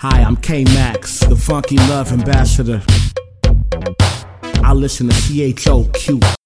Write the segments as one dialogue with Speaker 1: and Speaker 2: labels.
Speaker 1: Hi, I'm K Max, the funky love ambassador. I listen to CHOQ.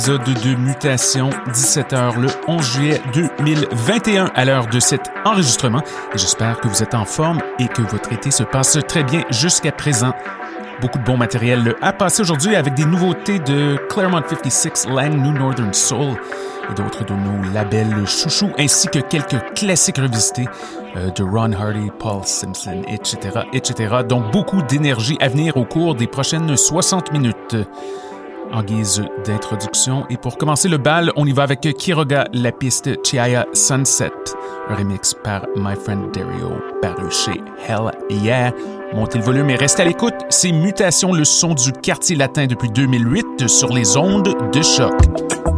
Speaker 2: Épisode de Mutation 17h le 11 juillet 2021 à l'heure de cet enregistrement. J'espère que vous êtes en forme et que votre été se passe très bien jusqu'à présent. Beaucoup de bon matériel à passer aujourd'hui avec des nouveautés de Claremont 56, Lang New Northern Soul et d'autres de nos labels chouchous ainsi que quelques classiques revisités euh, de Ron Hardy, Paul Simpson, etc., etc. Donc beaucoup d'énergie à venir au cours des prochaines 60 minutes. En guise d'introduction et pour commencer le bal, on y va avec Kiroga, la piste Chiaya Sunset, un remix par My Friend Dario, paru chez Hell Yeah. Montez le volume et restez à l'écoute. C'est Mutation, le son du quartier latin depuis 2008 sur les ondes de choc.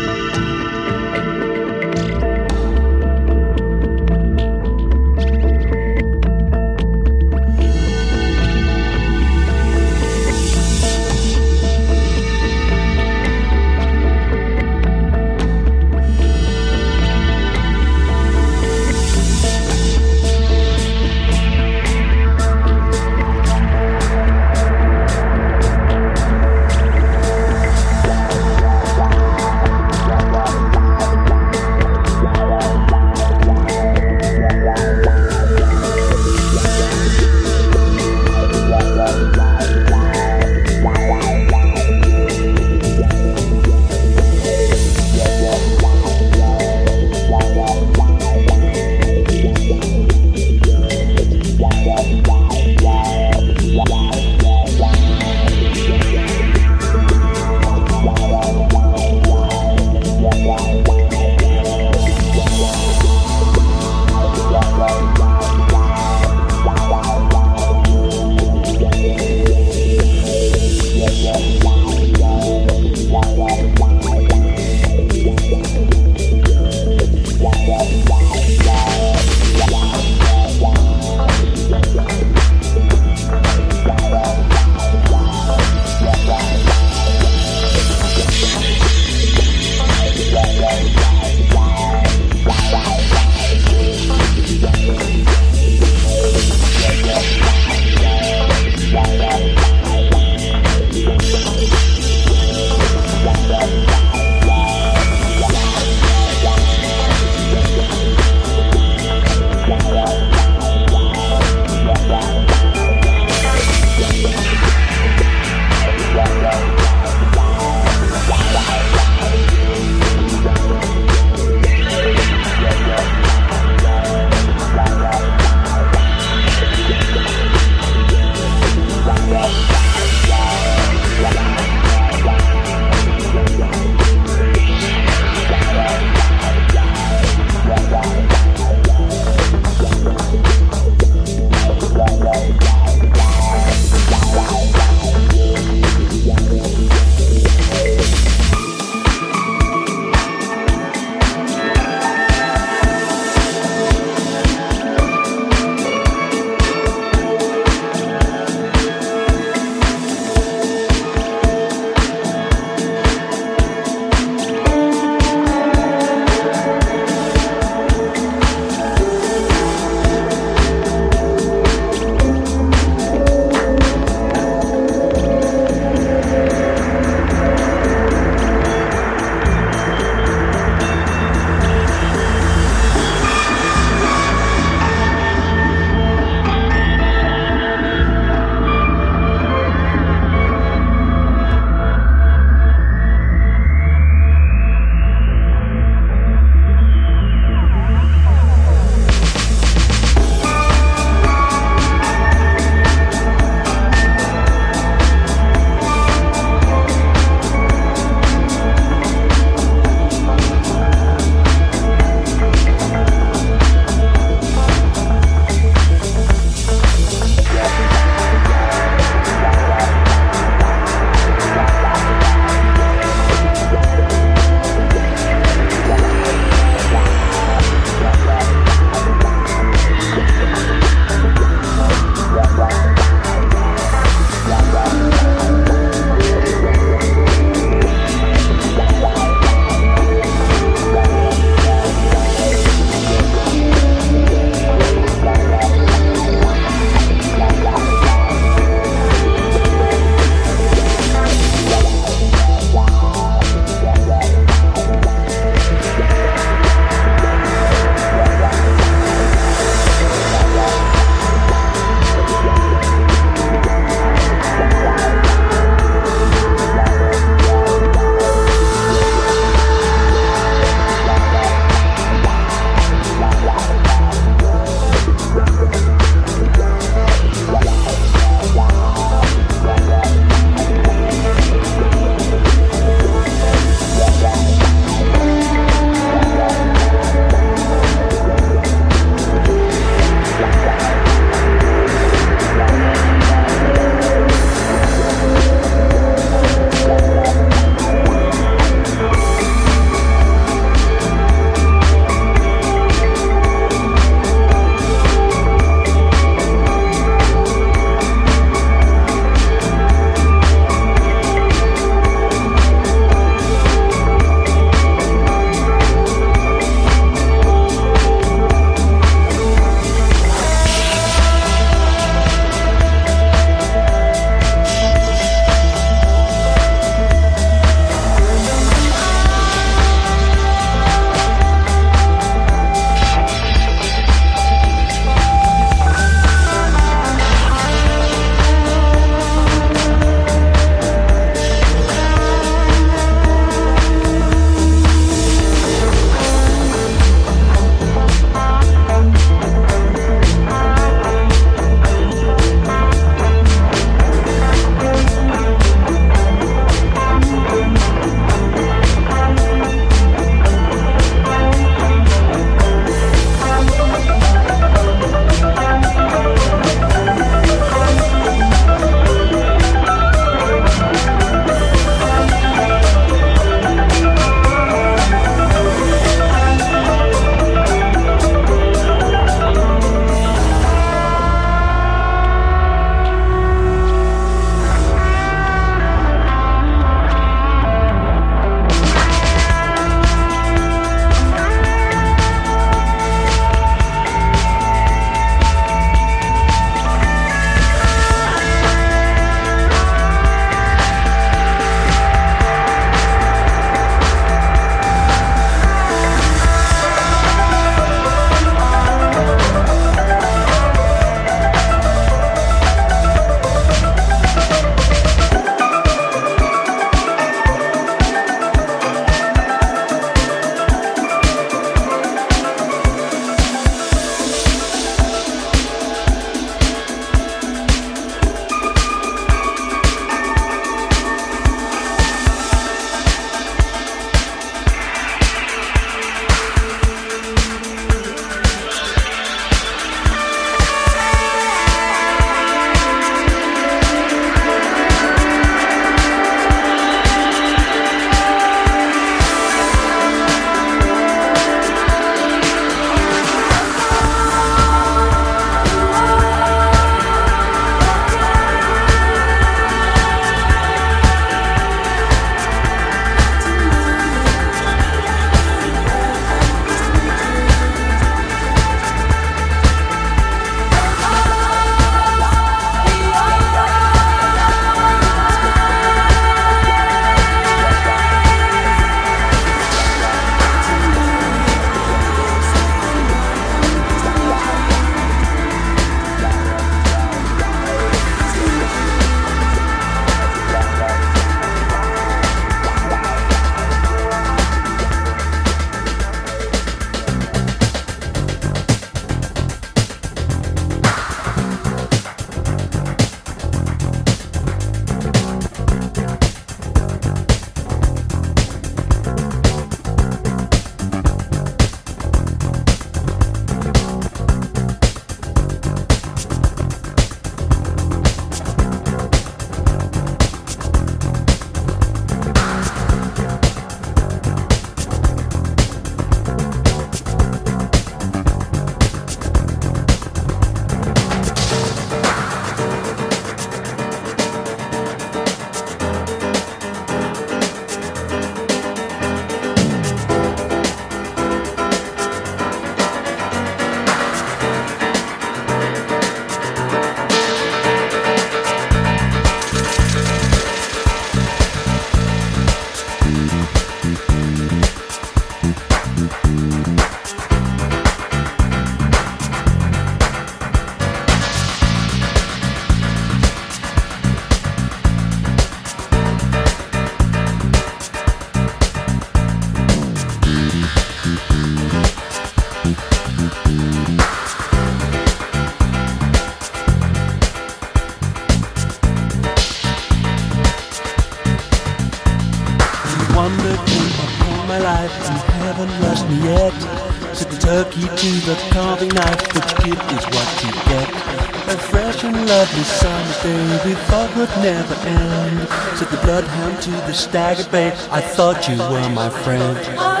Speaker 3: Lovely summer's day we thought would never end. Said the bloodhound to the staggered bay, I thought you were my friend.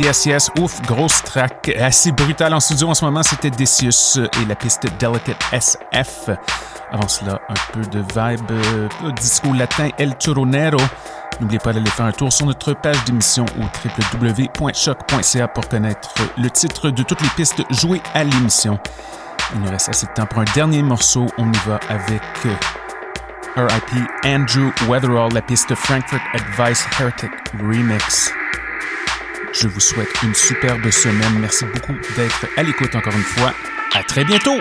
Speaker 2: Yes, yes. Ouf, grosse track assez brutale en studio en ce moment. C'était Decius et la piste Delicate SF. Avant cela, un peu de vibe euh, disco latin El Turonero. N'oubliez pas d'aller faire un tour sur notre page d'émission au www.choc.ca pour connaître le titre de toutes les pistes jouées à l'émission. Il nous reste assez de temps pour un dernier morceau. On y va avec euh, RIP Andrew Weatherall, la piste Frankfurt Advice Heretic Remix. Je vous souhaite une superbe semaine. Merci beaucoup d'être à l'écoute encore une fois. À très bientôt!